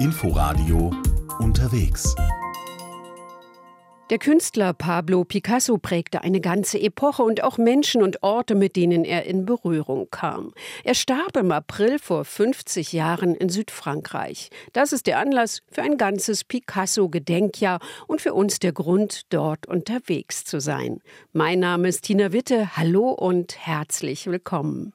Inforadio unterwegs. Der Künstler Pablo Picasso prägte eine ganze Epoche und auch Menschen und Orte, mit denen er in Berührung kam. Er starb im April vor 50 Jahren in Südfrankreich. Das ist der Anlass für ein ganzes Picasso-Gedenkjahr und für uns der Grund, dort unterwegs zu sein. Mein Name ist Tina Witte. Hallo und herzlich willkommen.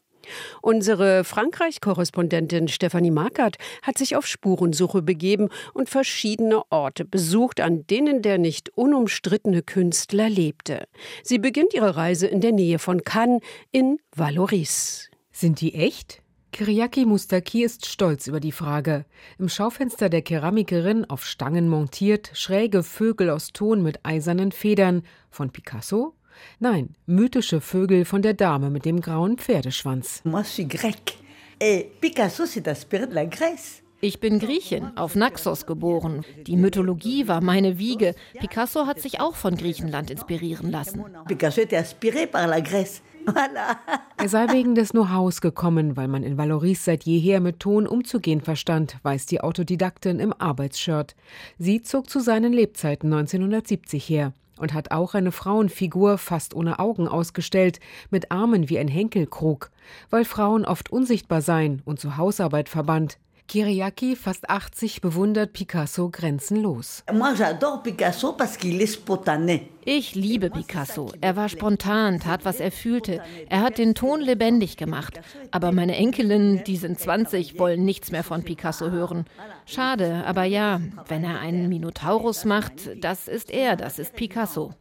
Unsere Frankreich-Korrespondentin Stefanie Markert hat sich auf Spurensuche begeben und verschiedene Orte besucht, an denen der nicht unumstrittene Künstler lebte. Sie beginnt ihre Reise in der Nähe von Cannes in Valoris. Sind die echt? Kiriaki Mustaki ist stolz über die Frage. Im Schaufenster der Keramikerin, auf Stangen montiert, schräge Vögel aus Ton mit eisernen Federn. Von Picasso? Nein, mythische Vögel von der Dame mit dem grauen Pferdeschwanz. Moi, suis grec. Et Picasso s'est inspiré de la Grèce. Ich bin Griechin, auf Naxos geboren. Die Mythologie war meine Wiege. Picasso hat sich auch von Griechenland inspirieren lassen. Picasso était inspiré par la Grèce. Voilà. Er sei wegen des Know-hows gekommen, weil man in Valoris seit jeher mit Ton umzugehen verstand, weiß die Autodidaktin im Arbeitsshirt. Sie zog zu seinen Lebzeiten 1970 her und hat auch eine Frauenfigur fast ohne Augen ausgestellt, mit Armen wie ein Henkelkrug, weil Frauen oft unsichtbar seien und zur Hausarbeit verbannt. Kiriaki, fast 80, bewundert Picasso grenzenlos. Moi, j'adore Picasso parce qu'il est spontané. Ich liebe Picasso. Er war spontan, tat, was er fühlte. Er hat den Ton lebendig gemacht. Aber meine Enkelinnen, die sind 20, wollen nichts mehr von Picasso hören. Schade, aber ja, wenn er einen Minotaurus macht, das ist er, das ist Picasso.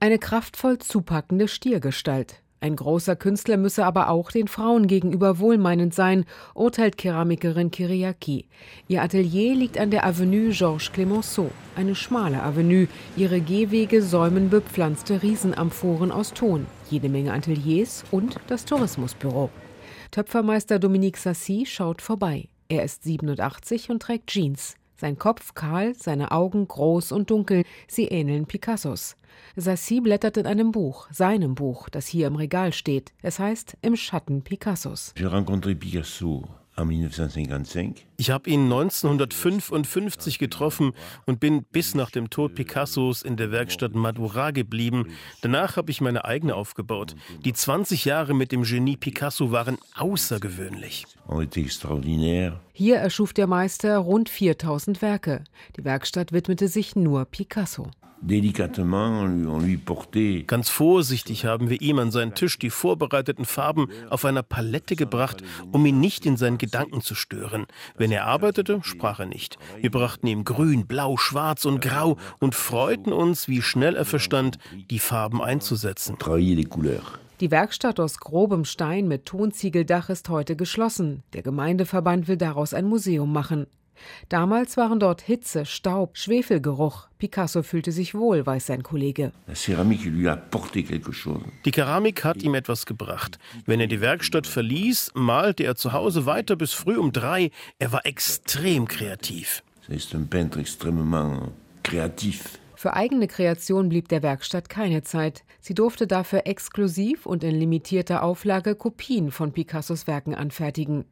Eine kraftvoll zupackende Stiergestalt. Ein großer Künstler müsse aber auch den Frauen gegenüber wohlmeinend sein, urteilt Keramikerin Kiriaki. Ihr Atelier liegt an der Avenue Georges Clemenceau, eine schmale Avenue. Ihre Gehwege säumen bepflanzte Riesenamphoren aus Ton, jede Menge Ateliers und das Tourismusbüro. Töpfermeister Dominique Sassy schaut vorbei. Er ist 87 und trägt Jeans. Sein Kopf kahl, seine Augen groß und dunkel, sie ähneln Picassos. Sassy blättert in einem Buch, seinem Buch, das hier im Regal steht. Es heißt Im Schatten Picassos. J'ai rencontré Picasso en 1955. Ich habe ihn 1955 getroffen und bin bis nach dem Tod Picassos in der Werkstatt Madura geblieben. Danach habe ich meine eigene aufgebaut. Die 20 Jahre mit dem Genie Picasso waren außergewöhnlich. Hier erschuf der Meister rund 4000 Werke. Die Werkstatt widmete sich nur Picasso. Ganz vorsichtig haben wir ihm an seinen Tisch die vorbereiteten Farben auf einer Palette gebracht, um ihn nicht in seinen Gedanken zu stören. Wenn er arbeitete, sprach er nicht. Wir brachten ihm Grün, Blau, Schwarz und Grau und freuten uns, wie schnell er verstand, die Farben einzusetzen. Die Werkstatt aus grobem Stein mit Tonziegeldach ist heute geschlossen. Der Gemeindeverband will daraus ein Museum machen. Damals waren dort Hitze, Staub, Schwefelgeruch. Picasso fühlte sich wohl, weiß sein Kollege. Die Keramik hat ihm etwas gebracht. Wenn er die Werkstatt verließ, malte er zu Hause weiter bis früh um drei. Er war extrem kreativ. C'est un peintre extrêmement créatif. Für eigene Kreation blieb der Werkstatt keine Zeit. Sie durfte dafür exklusiv und in limitierter Auflage Kopien von Picassos Werken anfertigen.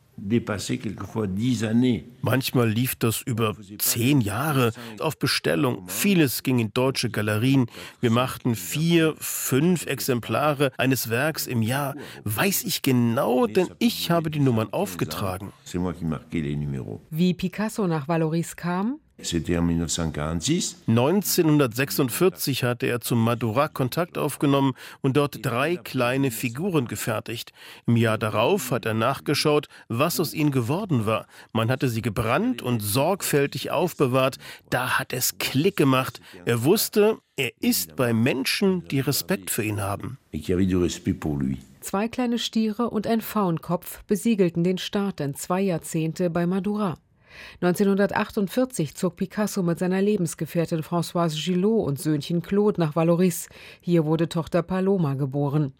Manchmal lief das über zehn Jahre auf Bestellung. Vieles ging in deutsche Galerien. Wir machten vier, fünf Exemplare eines Werks im Jahr. Weiß ich genau, denn ich habe die Nummern aufgetragen. Wie Picasso nach Valoris kam? C'était en 1946. 1946 hatte er zum Madura Kontakt aufgenommen und dort drei kleine Figuren gefertigt. Im Jahr darauf hat er nachgeschaut, was aus ihnen geworden war. Man hatte sie gebrannt und sorgfältig aufbewahrt. Da hat es Klick gemacht. Er wusste, er ist bei Menschen, die Respekt für ihn haben. Zwei kleine Stiere und ein Faunkopf besiegelten den Start in zwei Jahrzehnte bei Madura. 1948 zog Picasso mit seiner Lebensgefährtin Françoise Gillot und Söhnchen Claude nach Valoris. Hier wurde Tochter Paloma geboren.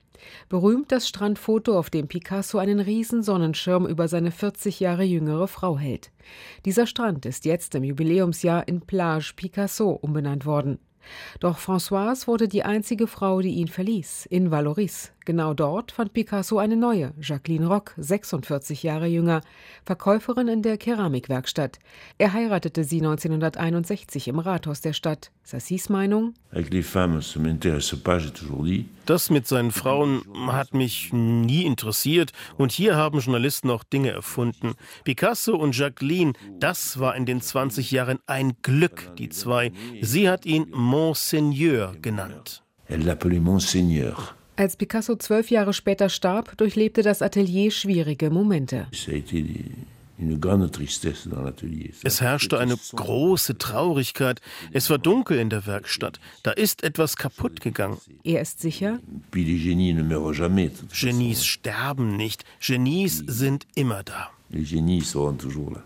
Berühmt das Strandfoto, auf dem Picasso einen riesen Sonnenschirm über seine 40 Jahre jüngere Frau hält. Dieser Strand ist jetzt im Jubiläumsjahr in Plage Picasso umbenannt worden. Doch Françoise wurde die einzige Frau, die ihn verließ, in Valoris. Genau dort fand Picasso eine neue, Jacqueline Rock, 46 Jahre jünger, Verkäuferin in der Keramikwerkstatt. Er heiratete sie 1961 im Rathaus der Stadt. Sassis Meinung? Das mit seinen Frauen hat mich nie interessiert und hier haben Journalisten auch Dinge erfunden. Picasso und Jacqueline, das war in den 20 Jahren ein Glück, die zwei. Sie hat ihn Monseigneur genannt. Elle l'appelait Monseigneur. Als Picasso zwölf Jahre später starb, durchlebte das Atelier schwierige Momente. Es herrschte eine große Traurigkeit. Es war dunkel in der Werkstatt. Da ist etwas kaputt gegangen. Er ist sicher, ne Genies sterben nicht. Genies sind immer da. Les génies seront toujours là.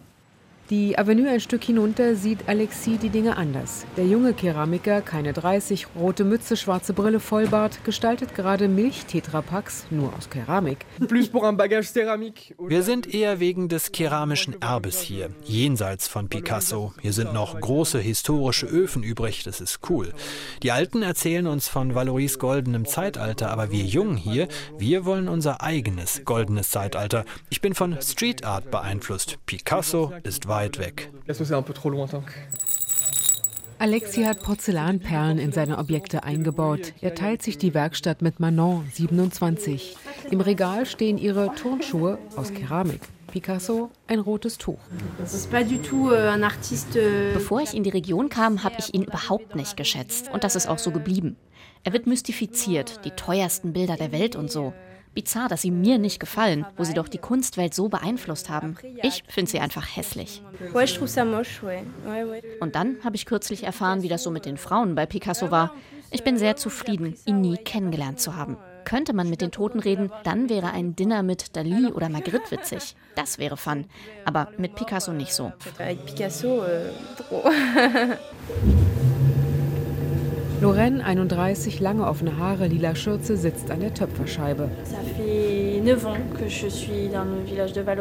Die Avenue ein Stück hinunter sieht Alexis die Dinge anders. Der junge Keramiker, keine 30, rote Mütze, schwarze Brille, Vollbart, gestaltet gerade Milchtetrapacks, nur aus Keramik. Wir sind eher wegen des keramischen Erbes hier, jenseits von Picasso. Hier sind noch große historische Öfen übrig, das ist cool. Die Alten erzählen uns von Valoris goldenem Zeitalter, aber wir Jungen hier, wir wollen unser eigenes goldenes Zeitalter. Ich bin von Street Art beeinflusst. Picasso ist weit weg. Alexi hat Porzellanperlen in seine Objekte eingebaut. Er teilt sich die Werkstatt mit Manon, 27. Im Regal stehen ihre Turnschuhe aus Keramik. Picasso ein rotes Tuch. Bevor ich in die Region kam, habe ich ihn überhaupt nicht geschätzt. Und das ist auch so geblieben. Er wird mystifiziert, die teuersten Bilder der Welt und so. Bizarr, dass sie mir nicht gefallen, wo sie doch die Kunstwelt so beeinflusst haben. Ich finde sie einfach hässlich. Und dann habe ich kürzlich erfahren, wie das so mit den Frauen bei Picasso war. Ich bin sehr zufrieden, ihn nie kennengelernt zu haben. Könnte man mit den Toten reden, dann wäre ein Dinner mit Dali oder Magritte witzig. Das wäre fun. Aber mit Picasso nicht so. Lorraine, 31, lange offene Haare, lila Schürze, sitzt an der Töpferscheibe.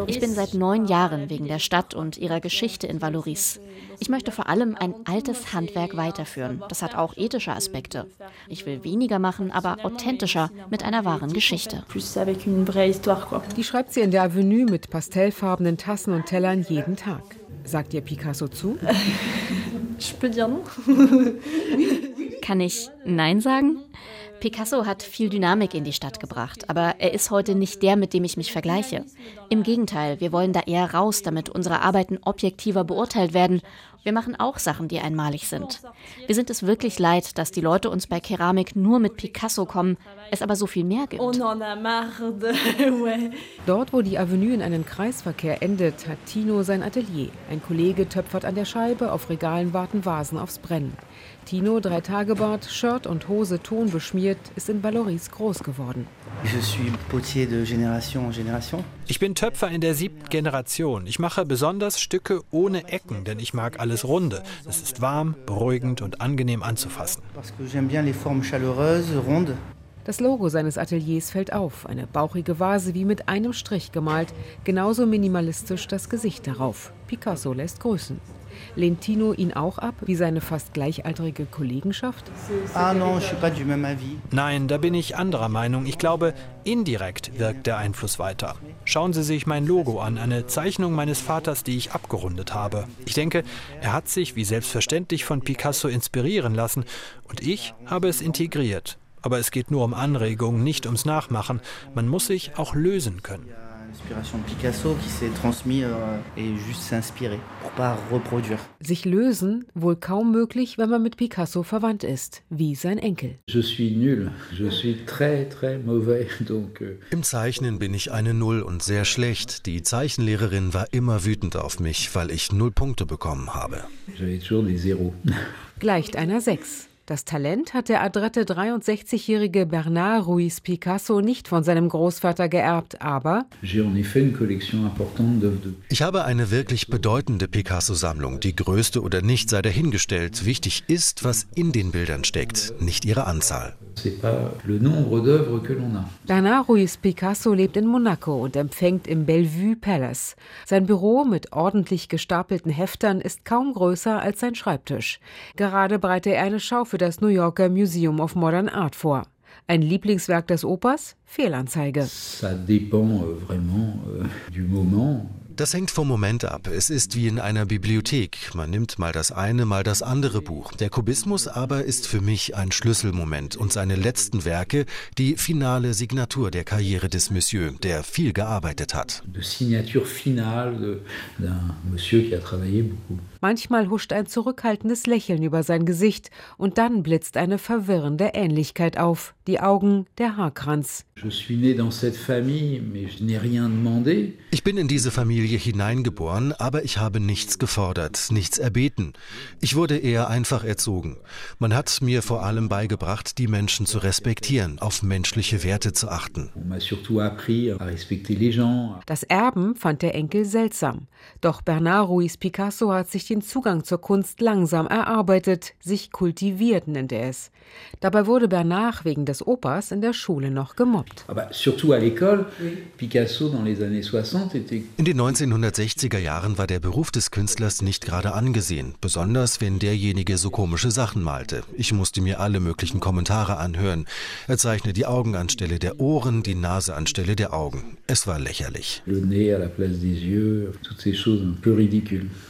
Ich bin seit neun Jahren wegen der Stadt und ihrer Geschichte in Valoris. Ich möchte vor allem ein altes Handwerk weiterführen. Das hat auch ethische Aspekte. Ich will weniger machen, aber authentischer, mit einer wahren Geschichte. Die schreibt sie in der Avenue mit pastellfarbenen Tassen und Tellern jeden Tag. Sagt ihr Picasso zu? Kann ich Nein sagen? Picasso hat viel Dynamik in die Stadt gebracht, aber er ist heute nicht der, mit dem ich mich vergleiche. Im Gegenteil, wir wollen da eher raus, damit unsere Arbeiten objektiver beurteilt werden. Wir machen auch Sachen, die einmalig sind. Wir sind es wirklich leid, dass die Leute uns bei Keramik nur mit Picasso kommen, es aber so viel mehr gibt. Dort, wo die Avenue in einen Kreisverkehr endet, hat Tino sein Atelier. Ein Kollege töpfert an der Scheibe, auf Regalen warten Vasen aufs Brennen. Tino, drei Tage Bart, Shirt und Hose tonbeschmiert, ist in Valoris groß geworden. Ich bin Töpfer in der siebten Generation. Ich mache besonders Stücke ohne Ecken, denn ich mag alles Runde. Es ist warm, beruhigend und angenehm anzufassen. Das Logo seines Ateliers fällt auf, eine bauchige Vase wie mit einem Strich gemalt, genauso minimalistisch das Gesicht darauf. Picasso lässt grüßen. Lehnt Tino ihn auch ab, wie seine fast gleichaltrige Kollegenschaft? Nein, da bin ich anderer Meinung. Ich glaube, indirekt wirkt der Einfluss weiter. Schauen Sie sich mein Logo an, eine Zeichnung meines Vaters, die ich abgerundet habe. Ich denke, er hat sich wie selbstverständlich von Picasso inspirieren lassen und ich habe es integriert. Aber es geht nur um Anregung, nicht ums Nachmachen. Man muss sich auch lösen können. Inspiration de Picasso qui s'est transmis euh, et juste s'inspirer pour pas reproduire. Sich lösen wohl kaum möglich, wenn man mit Picasso verwandt ist, wie sein Enkel. Je suis nul, je suis très très mauvais, donc. Euh... Im Zeichnen bin ich eine Null und sehr schlecht. Die Zeichenlehrerin war immer wütend auf mich, weil ich null Punkte bekommen habe. J'avais toujours des zéros. Gleicht einer Sechs. Das Talent hat der adrette 63-jährige Bernard Ruiz Picasso nicht von seinem Großvater geerbt, aber ich habe eine wirklich bedeutende Picasso-Sammlung. Die größte oder nicht sei dahingestellt. Wichtig ist, was in den Bildern steckt, nicht ihre Anzahl. Bernard Ruiz Picasso lebt in Monaco und empfängt im Bellevue Palace. Sein Büro mit ordentlich gestapelten Heftern ist kaum größer als sein Schreibtisch. Gerade bereitet er eine Schau für das New Yorker Museum of Modern Art vor. Ein Lieblingswerk des Opas? Fehlanzeige. Ça dépend euh, vraiment euh, du moment. Das hängt vom Moment ab. Es ist wie in einer Bibliothek. Man nimmt mal das eine, mal das andere Buch. Der Kubismus aber ist für mich ein Schlüsselmoment und seine letzten Werke die finale Signatur der Karriere des Monsieur, der viel gearbeitet hat. Manchmal huscht ein zurückhaltendes Lächeln über sein Gesicht und dann blitzt eine verwirrende Ähnlichkeit auf. Die Augen, der Haarkranz. Ich bin in diese Familie hineingeboren, aber ich habe nichts gefordert, nichts erbeten. Ich wurde eher einfach erzogen. Man hat mir vor allem beigebracht, die Menschen zu respektieren, auf menschliche Werte zu achten. Das Erben fand der Enkel seltsam. Doch Bernard Ruiz Picasso hat sich den Zugang zur Kunst langsam erarbeitet, sich kultiviert nennt er es. Dabei wurde Bernard wegen des Opas in der Schule noch gemobbt. In den 1960er Jahren war der Beruf des Künstlers nicht gerade angesehen, besonders wenn derjenige so komische Sachen malte. Ich musste mir alle möglichen Kommentare anhören. Er zeichne die Augen anstelle der Ohren, die Nase anstelle der Augen. Es war lächerlich.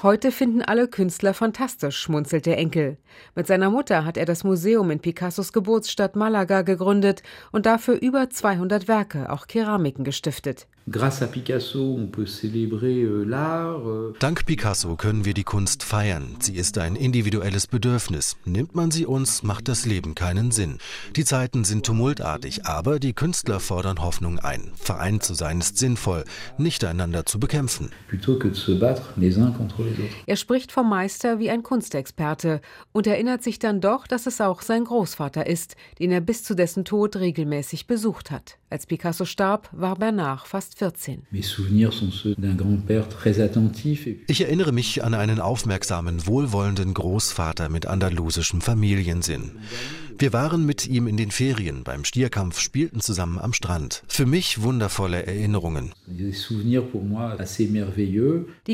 Heute finden alle Künstler fantastisch, schmunzelt der Enkel. Mit seiner Mutter hat er das Museum in Picassos Geburtsstadt Malaga gegründet und dafür über 200 Werke, auch Keramiken gestiftet. Euh, euh. Dank Picasso können wir die Kunst feiern. Sie ist ein individuelles Bedürfnis. Nimmt man sie uns, macht das Leben keinen Sinn. Die Zeiten sind tumultartig, aber die Künstler fordern Hoffnung ein. Vereint zu sein ist sinnvoll, nicht einander zu bekämpfen. Er spricht vom Meister wie ein Kunstexperte und erinnert sich dann doch, dass es auch sein Großvater ist, den er bis zu dessen Tod regelmäßig besucht hat. Als Picasso starb, war Bernard fast 14. Ich erinnere mich an einen aufmerksamen, wohlwollenden Großvater mit andalusischem Familiensinn. Wir waren mit ihm in den Ferien beim Stierkampf, spielten zusammen am Strand. Für mich wundervolle Erinnerungen. Die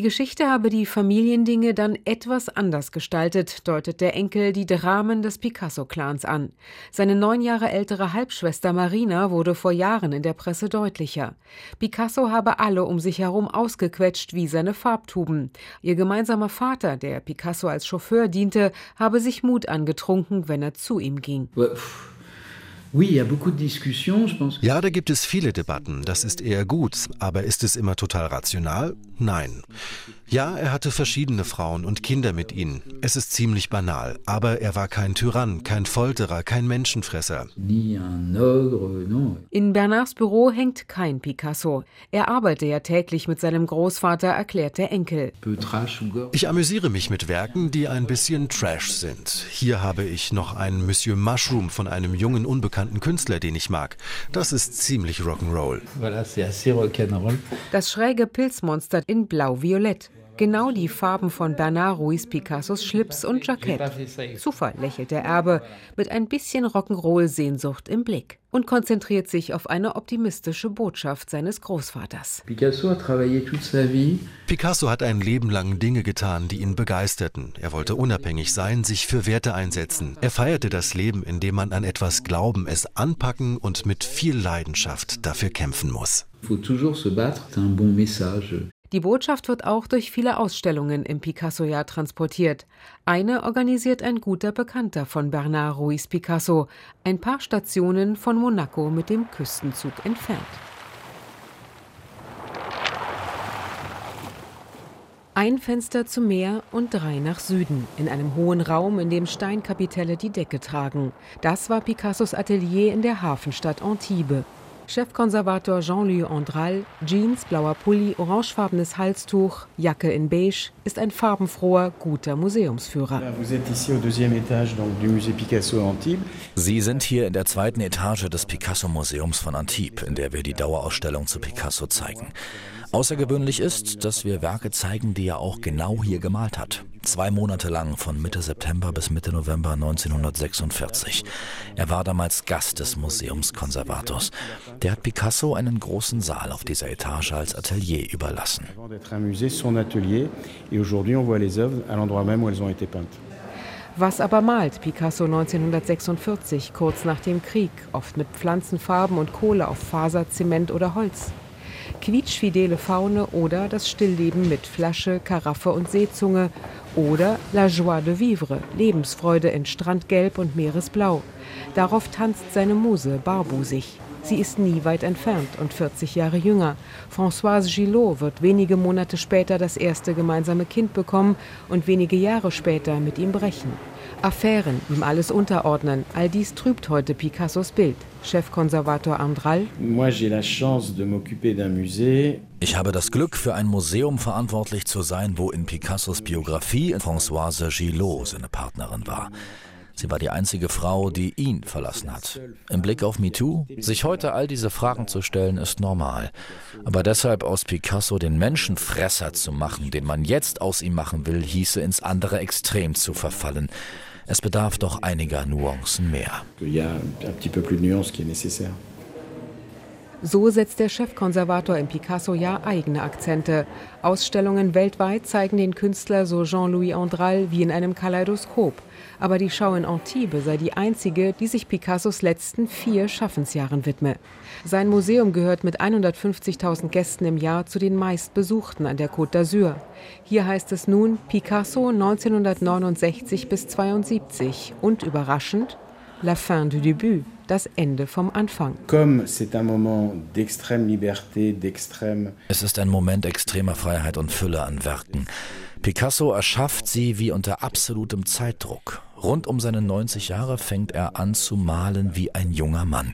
Geschichte habe die Familiendinge dann etwas anders gestaltet, deutet der Enkel die Dramen des Picasso-Clans an. Seine neun Jahre ältere Halbschwester Marina wurde vor Jahren in der Presse deutlicher. Picasso habe alle um sich herum ausgequetscht wie seine Farbtuben. Ihr gemeinsamer Vater, der Picasso als Chauffeur diente, habe sich Mut angetrunken, wenn er zu ihm ging ging. Ja, da gibt es viele Debatten. Das ist eher gut. Aber ist es immer total rational? Nein. Ja, er hatte verschiedene Frauen und Kinder mit ihnen. Es ist ziemlich banal. Aber er war kein Tyrann, kein Folterer, kein Menschenfresser. In Bernards Büro hängt kein Picasso. Er arbeite ja täglich mit seinem Großvater, erklärt der Enkel. Ich amüsiere mich mit Werken, die ein bisschen Trash sind. Hier habe ich noch ein Monsieur Mushroom von einem jungen, unbekannten Künstler, den ich mag. Das ist ziemlich Rock'n'Roll. Das schräge Pilzmonster in blau-violett. Genau die Farben von Bernard Ruiz Picassos Schlips und Jackett. Zufall, lächelt der Erbe, mit ein bisschen Rock'n'Roll-Sehnsucht im Blick und konzentriert sich auf eine optimistische Botschaft seines Großvaters. Picasso hat ein Leben lang Dinge getan, die ihn begeisterten. Er wollte unabhängig sein, sich für Werte einsetzen. Er feierte das Leben, indem man an etwas glauben, es anpacken und mit viel Leidenschaft dafür kämpfen muss. Die Botschaft wird auch durch viele Ausstellungen im Picasso-Jahr transportiert. Eine organisiert ein guter Bekannter von Bernard Ruiz Picasso, ein paar Stationen von Monaco mit dem Küstenzug entfernt. Ein Fenster zum Meer und drei nach Süden, in einem hohen Raum, in dem Steinkapitelle die Decke tragen. Das war Picassos Atelier in der Hafenstadt Antibes. Chefkonservator Jean-Louis Andral, Jeans, blauer Pulli, orangefarbenes Halstuch, Jacke in beige, ist ein farbenfroher, guter Museumsführer. Sie sind hier in der zweiten Etage des Picasso-Museums von Antibes, in der wir die Dauerausstellung zu Picasso zeigen. Außergewöhnlich ist, dass wir Werke zeigen, die er auch genau hier gemalt hat. Zwei Monate lang, von Mitte September bis Mitte November 1946. Er war damals Gast des Museumskonservators. Der hat Picasso einen großen Saal auf dieser Etage als Atelier überlassen. Was aber malt Picasso 1946, kurz nach dem Krieg, oft mit Pflanzenfarben und Kohle auf Faser, Zement oder Holz? Quietschfidele Faune oder das Stillleben mit Flasche, Karaffe und Seezunge oder La Joie de Vivre, Lebensfreude in Strandgelb und Meeresblau. Darauf tanzt seine Muse barbusig. Sie ist nie weit entfernt und 40 Jahre jünger. Françoise Gillot wird wenige Monate später das erste gemeinsame Kind bekommen und wenige Jahre später mit ihm brechen. Affären, ihm alles unterordnen, all dies trübt heute Picassos Bild. Chefkonservator Andral. Ich habe das Glück, für ein Museum verantwortlich zu sein, wo in Picassos Biografie Françoise Gillot seine Partnerin war. Sie war die einzige Frau, die ihn verlassen hat. Im Blick auf MeToo, sich heute all diese Fragen zu stellen, ist normal. Aber deshalb aus Picasso den Menschenfresser zu machen, den man jetzt aus ihm machen will, hieße ins andere Extrem zu verfallen. Es bedarf doch einiger Nuancen mehr. So setzt der Chefkonservator im Picasso-Jahr eigene Akzente. Ausstellungen weltweit zeigen den Künstler so Jean-Louis Andral wie in einem Kaleidoskop. Aber die Schau in Antibes sei die einzige, die sich Picassos letzten vier Schaffensjahren widme. Sein Museum gehört mit 150.000 Gästen im Jahr zu den meistbesuchten an der Côte d'Azur. Hier heißt es nun Picasso 1969 bis 72 und überraschend La fin du début, das Ende vom Anfang. Es ist ein Moment extremer Freiheit und Fülle an Werken. Picasso erschafft sie wie unter absolutem Zeitdruck. Rund um seine 90 Jahre fängt er an zu malen wie ein junger Mann.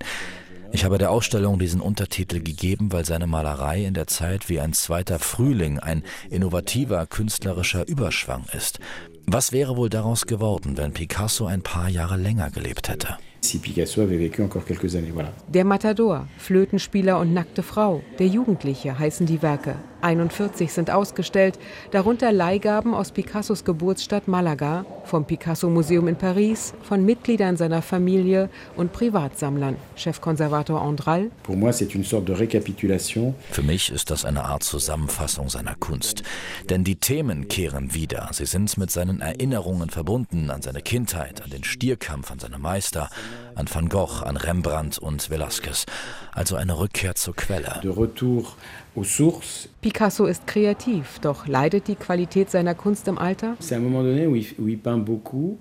Ich habe der Ausstellung diesen Untertitel gegeben, weil seine Malerei in der Zeit wie ein zweiter Frühling, ein innovativer künstlerischer Überschwang ist. Was wäre wohl daraus geworden, wenn Picasso ein paar Jahre länger gelebt hätte? Si Picasso avait vécu encore quelques années. Voilà. Der Matador, Flötenspieler und nackte Frau, der Jugendliche heißen die Werke. 41 sind ausgestellt, darunter Leihgaben aus Picassos Geburtsstadt Malaga, vom Picasso-Museum in Paris, von Mitgliedern seiner Familie und Privatsammlern. Chefkonservator Andral. Für mich ist das eine Art Zusammenfassung seiner Kunst. Denn die Themen kehren wieder. Sie sind mit seinen Erinnerungen verbunden an seine Kindheit, an den Stierkampf, an seine Meister, an Van Gogh, an Rembrandt und Velázquez. Also eine Rückkehr zur Quelle. Picasso ist kreativ, doch leidet die Qualität seiner Kunst im Alter?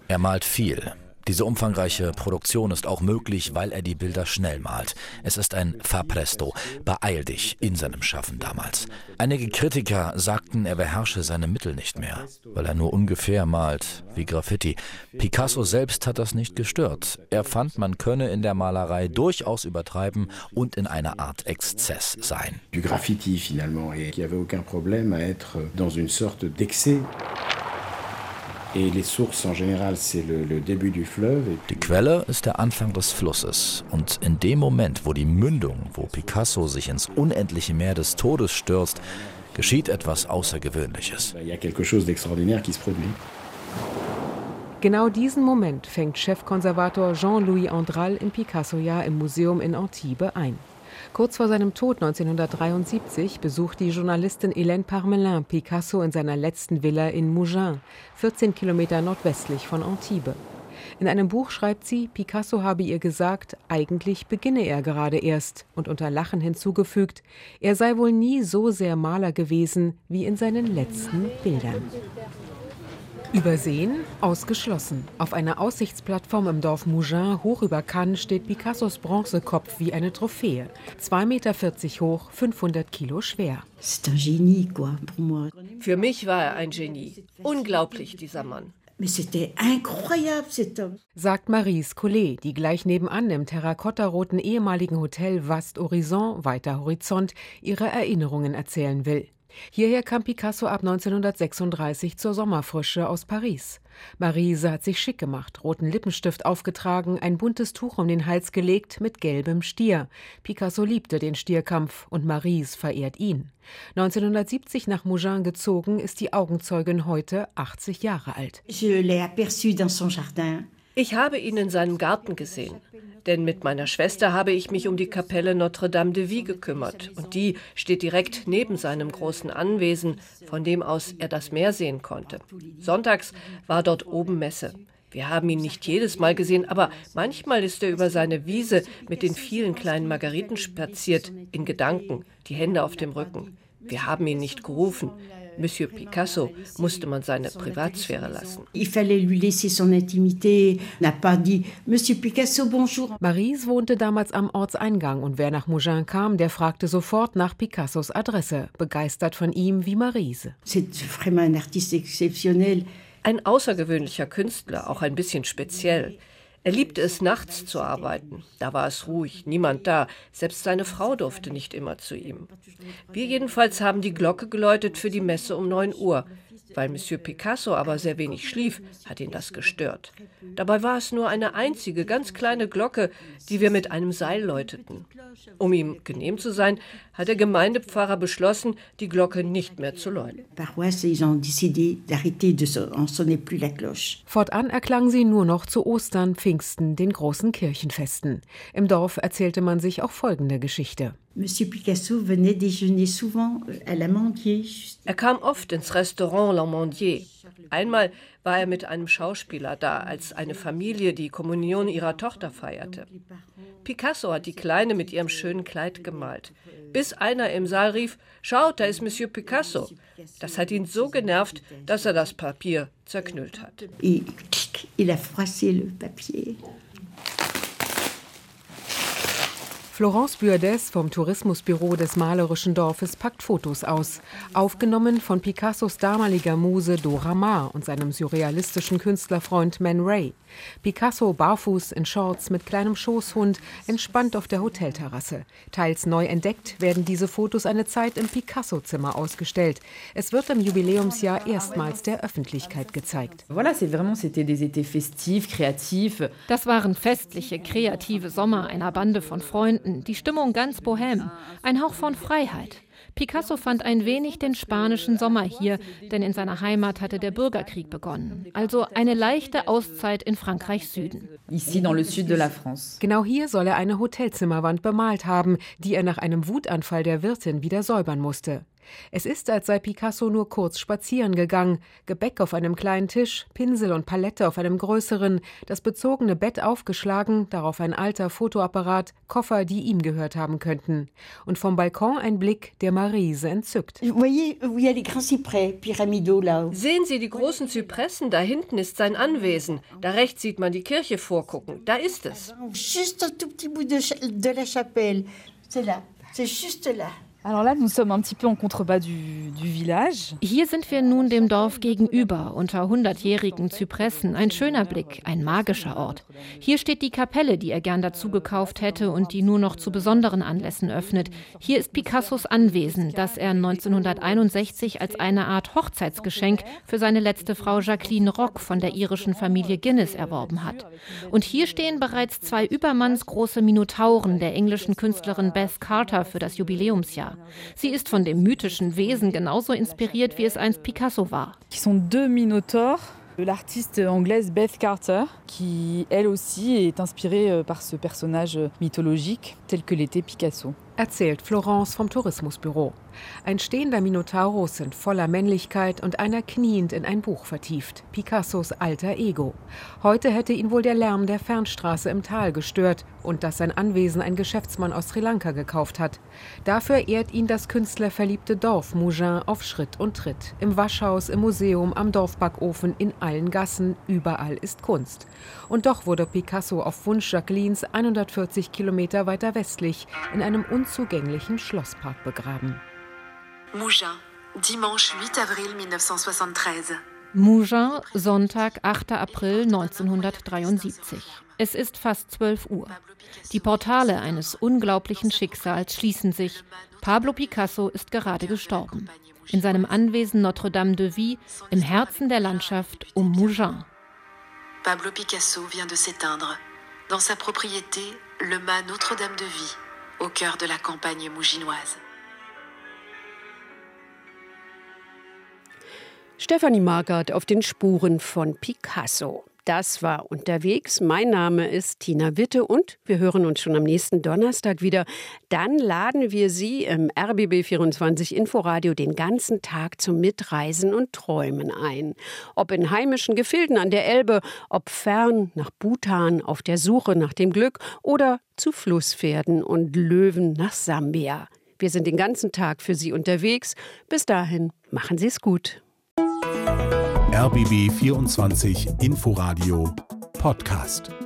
Er malt viel. Diese umfangreiche Produktion ist auch möglich, weil er die Bilder schnell malt. Es ist ein Fapresto, beeil dich in seinem Schaffen damals. Einige Kritiker sagten, er beherrsche seine Mittel nicht mehr, weil er nur ungefähr malt, wie Graffiti. Picasso selbst hat das nicht gestört. Er fand, man könne in der Malerei durchaus übertreiben und in einer Art Exzess sein. Du Graffiti finalement, et n'y avait aucun problème à être dans une sorte d'excès. Die Quelle ist der Anfang des Flusses. Und in dem Moment, wo die Mündung, wo Picasso sich ins unendliche Meer des Todes stürzt, geschieht etwas Außergewöhnliches. Genau diesen Moment fängt Chefkonservator Jean-Louis Andral im Picasso-Jahr im Museum in Antibes ein. Kurz vor seinem Tod 1973 besucht die Journalistin Hélène Parmelin Picasso in seiner letzten Villa in Mougins, 14 Kilometer nordwestlich von Antibes. In einem Buch schreibt sie, Picasso habe ihr gesagt, eigentlich beginne er gerade erst und unter Lachen hinzugefügt, er sei wohl nie so sehr Maler gewesen wie in seinen letzten Bildern. Übersehen? Ausgeschlossen. Auf einer Aussichtsplattform im Dorf Mougins hoch über Cannes steht Picassos Bronzekopf wie eine Trophäe. 2,40 Meter hoch, 500 Kilo schwer. Für mich war er ein Genie. Unglaublich, dieser Mann. Sagt Marise Collet, die gleich nebenan im terrakottaroten ehemaligen Hotel Vast Horizon, weiter Horizont, ihre Erinnerungen erzählen will. Hierher kam Picasso ab 1936 zur Sommerfrische aus Paris. Marise hat sich schick gemacht, roten Lippenstift aufgetragen, ein buntes Tuch um den Hals gelegt mit gelbem Stier. Picasso liebte den Stierkampf und Marise verehrt ihn. 1970 nach Mougins gezogen, ist die Augenzeugin heute 80 Jahre alt. Je l'ai aperçu dans son jardin. Ich habe ihn in seinem Garten gesehen, denn mit meiner Schwester habe ich mich um die Kapelle Notre-Dame de Vie gekümmert und die steht direkt neben seinem großen Anwesen, von dem aus er das Meer sehen konnte. Sonntags war dort oben Messe. Wir haben ihn nicht jedes Mal gesehen, aber manchmal ist er über seine Wiese mit den vielen kleinen Margariten spaziert, in Gedanken, die Hände auf dem Rücken. Wir haben ihn nicht gerufen. Monsieur Picasso musste man seine Privatsphäre lassen. Il fallait lui laisser son intimité, n'a pas dit Monsieur Picasso, bonjour. Marise wohnte damals am Ortseingang und wer nach Mougin kam, der fragte sofort nach Picassos Adresse, begeistert von ihm wie Marise. C'est vraiment un artiste exceptionnel. Ein außergewöhnlicher Künstler, auch ein bisschen speziell. Er liebte es, nachts zu arbeiten. Da war es ruhig, niemand da. Selbst seine Frau durfte nicht immer zu ihm. Wir jedenfalls haben die Glocke geläutet für die Messe um 9 Uhr. Weil Monsieur Picasso aber sehr wenig schlief, hat ihn das gestört. Dabei war es nur eine einzige, ganz kleine Glocke, die wir mit einem Seil läuteten. Um ihm genehm zu sein, hat der Gemeindepfarrer beschlossen, die Glocke nicht mehr zu läuten. Fortan erklang sie nur noch zu Ostern, Pfingsten, den großen Kirchenfesten. Im Dorf erzählte man sich auch folgende Geschichte. Monsieur Picasso venait déjeuner souvent à l'Amandier. Er kam oft ins Restaurant L'Amandier. Einmal war er mit einem Schauspieler da, als eine Familie die Kommunion ihrer Tochter feierte. Picasso hat die Kleine mit ihrem schönen Kleid gemalt. Bis einer im Saal rief: Schaut, da ist Monsieur Picasso. Das hat ihn so genervt, dass er das Papier zerknüllt hat. Il a froissé le papier. Florence Buerdes vom Tourismusbüro des malerischen Dorfes packt Fotos aus, aufgenommen von Picassos damaliger Muse Dora Maar und seinem surrealistischen Künstlerfreund Man Ray. Picasso barfuß in Shorts mit kleinem Schoßhund, entspannt auf der Hotelterrasse. Teils neu entdeckt werden diese Fotos eine Zeit im Picasso-Zimmer ausgestellt. Es wird im Jubiläumsjahr erstmals der Öffentlichkeit gezeigt. Das waren festliche, kreative Sommer einer Bande von Freunden Garten, die Stimmung ganz bohem, ein Hauch von Freiheit. Picasso fand ein wenig den spanischen Sommer hier, denn in seiner Heimat hatte der Bürgerkrieg begonnen. Also eine leichte Auszeit in Frankreichs Süden. Genau hier soll er eine Hotelzimmerwand bemalt haben, die er nach einem Wutanfall der Wirtin wieder säubern musste. Es ist, als sei Picasso nur kurz spazieren gegangen, Gebäck auf einem kleinen Tisch, Pinsel und Palette auf einem größeren, das bezogene Bett aufgeschlagen, darauf ein alter Fotoapparat, Koffer, die ihm gehört haben könnten. Und vom Balkon ein Blick, der Marise entzückt. Sehen Sie die großen Zypressen? Da hinten ist sein Anwesen. Da rechts sieht man die Kirche vorgucken. Da ist es. Juste un tout petit bout de, de la chapelle. C'est là. C'est juste là. Hier sind wir nun dem Dorf gegenüber, unter hundertjährigen Zypressen. Ein schöner Blick, ein magischer Ort. Hier steht die Kapelle, die er gern dazu gekauft hätte und die nur noch zu besonderen Anlässen öffnet. Hier ist Picassos Anwesen, das er 1961 als eine Art Hochzeitsgeschenk für seine letzte Frau Jacqueline Rock von der irischen Familie Guinness erworben hat. Und hier stehen bereits zwei übermannsgroße Minotauren der englischen Künstlerin Beth Carter für das Jubiläumsjahr. Sie ist von dem mythischen Wesen genauso inspiriert, wie es einst Picasso war. Qui sont deux minotaures l'artiste anglaise Beth Carter, qui elle aussi est inspirée euh, par ce personnage mythologique tel que l'était Picasso. Erzählt Florence vom Tourismusbüro. Ein stehender Minotaurus in voller Männlichkeit und einer kniend in ein Buch vertieft. Picassos alter Ego. Heute hätte ihn wohl der Lärm der Fernstraße im Tal gestört und dass sein Anwesen ein Geschäftsmann aus Sri Lanka gekauft hat. Dafür ehrt ihn das künstlerverliebte Dorf Mougin auf Schritt und Tritt. Im Waschhaus, im Museum, am Dorfbackofen, in allen Gassen, überall ist Kunst. Und doch wurde Picasso auf Wunsch Jacquelines 140 Kilometer weiter westlich in einem unzugänglichen Schlosspark begraben. Mougin, Dimanche 8 Avril 1973. Mougin, Sonntag, 8. April 1973. Es ist fast 12 Uhr. Die Portale eines unglaublichen Schicksals schließen sich. Pablo Picasso ist gerade gestorben. In seinem Anwesen Notre-Dame de Vie, im Herzen der Landschaft um Mougin. Pablo Picasso vient de s'éteindre dans sa propriété, le mât Notre-Dame de Vie, au cœur de la campagne mouginoise. Stefanie Margard auf den Spuren von Picasso. Das war unterwegs. Mein Name ist Tina Witte und wir hören uns schon am nächsten Donnerstag wieder. Dann laden wir Sie im RBB 24 Inforadio den ganzen Tag zum Mitreisen und Träumen ein. Ob in heimischen Gefilden an der Elbe, ob fern nach Bhutan auf der Suche nach dem Glück oder zu Flusspferden und Löwen nach Sambia. Wir sind den ganzen Tag für Sie unterwegs. Bis dahin, machen Sie es gut. RBB 24 Inforadio Podcast.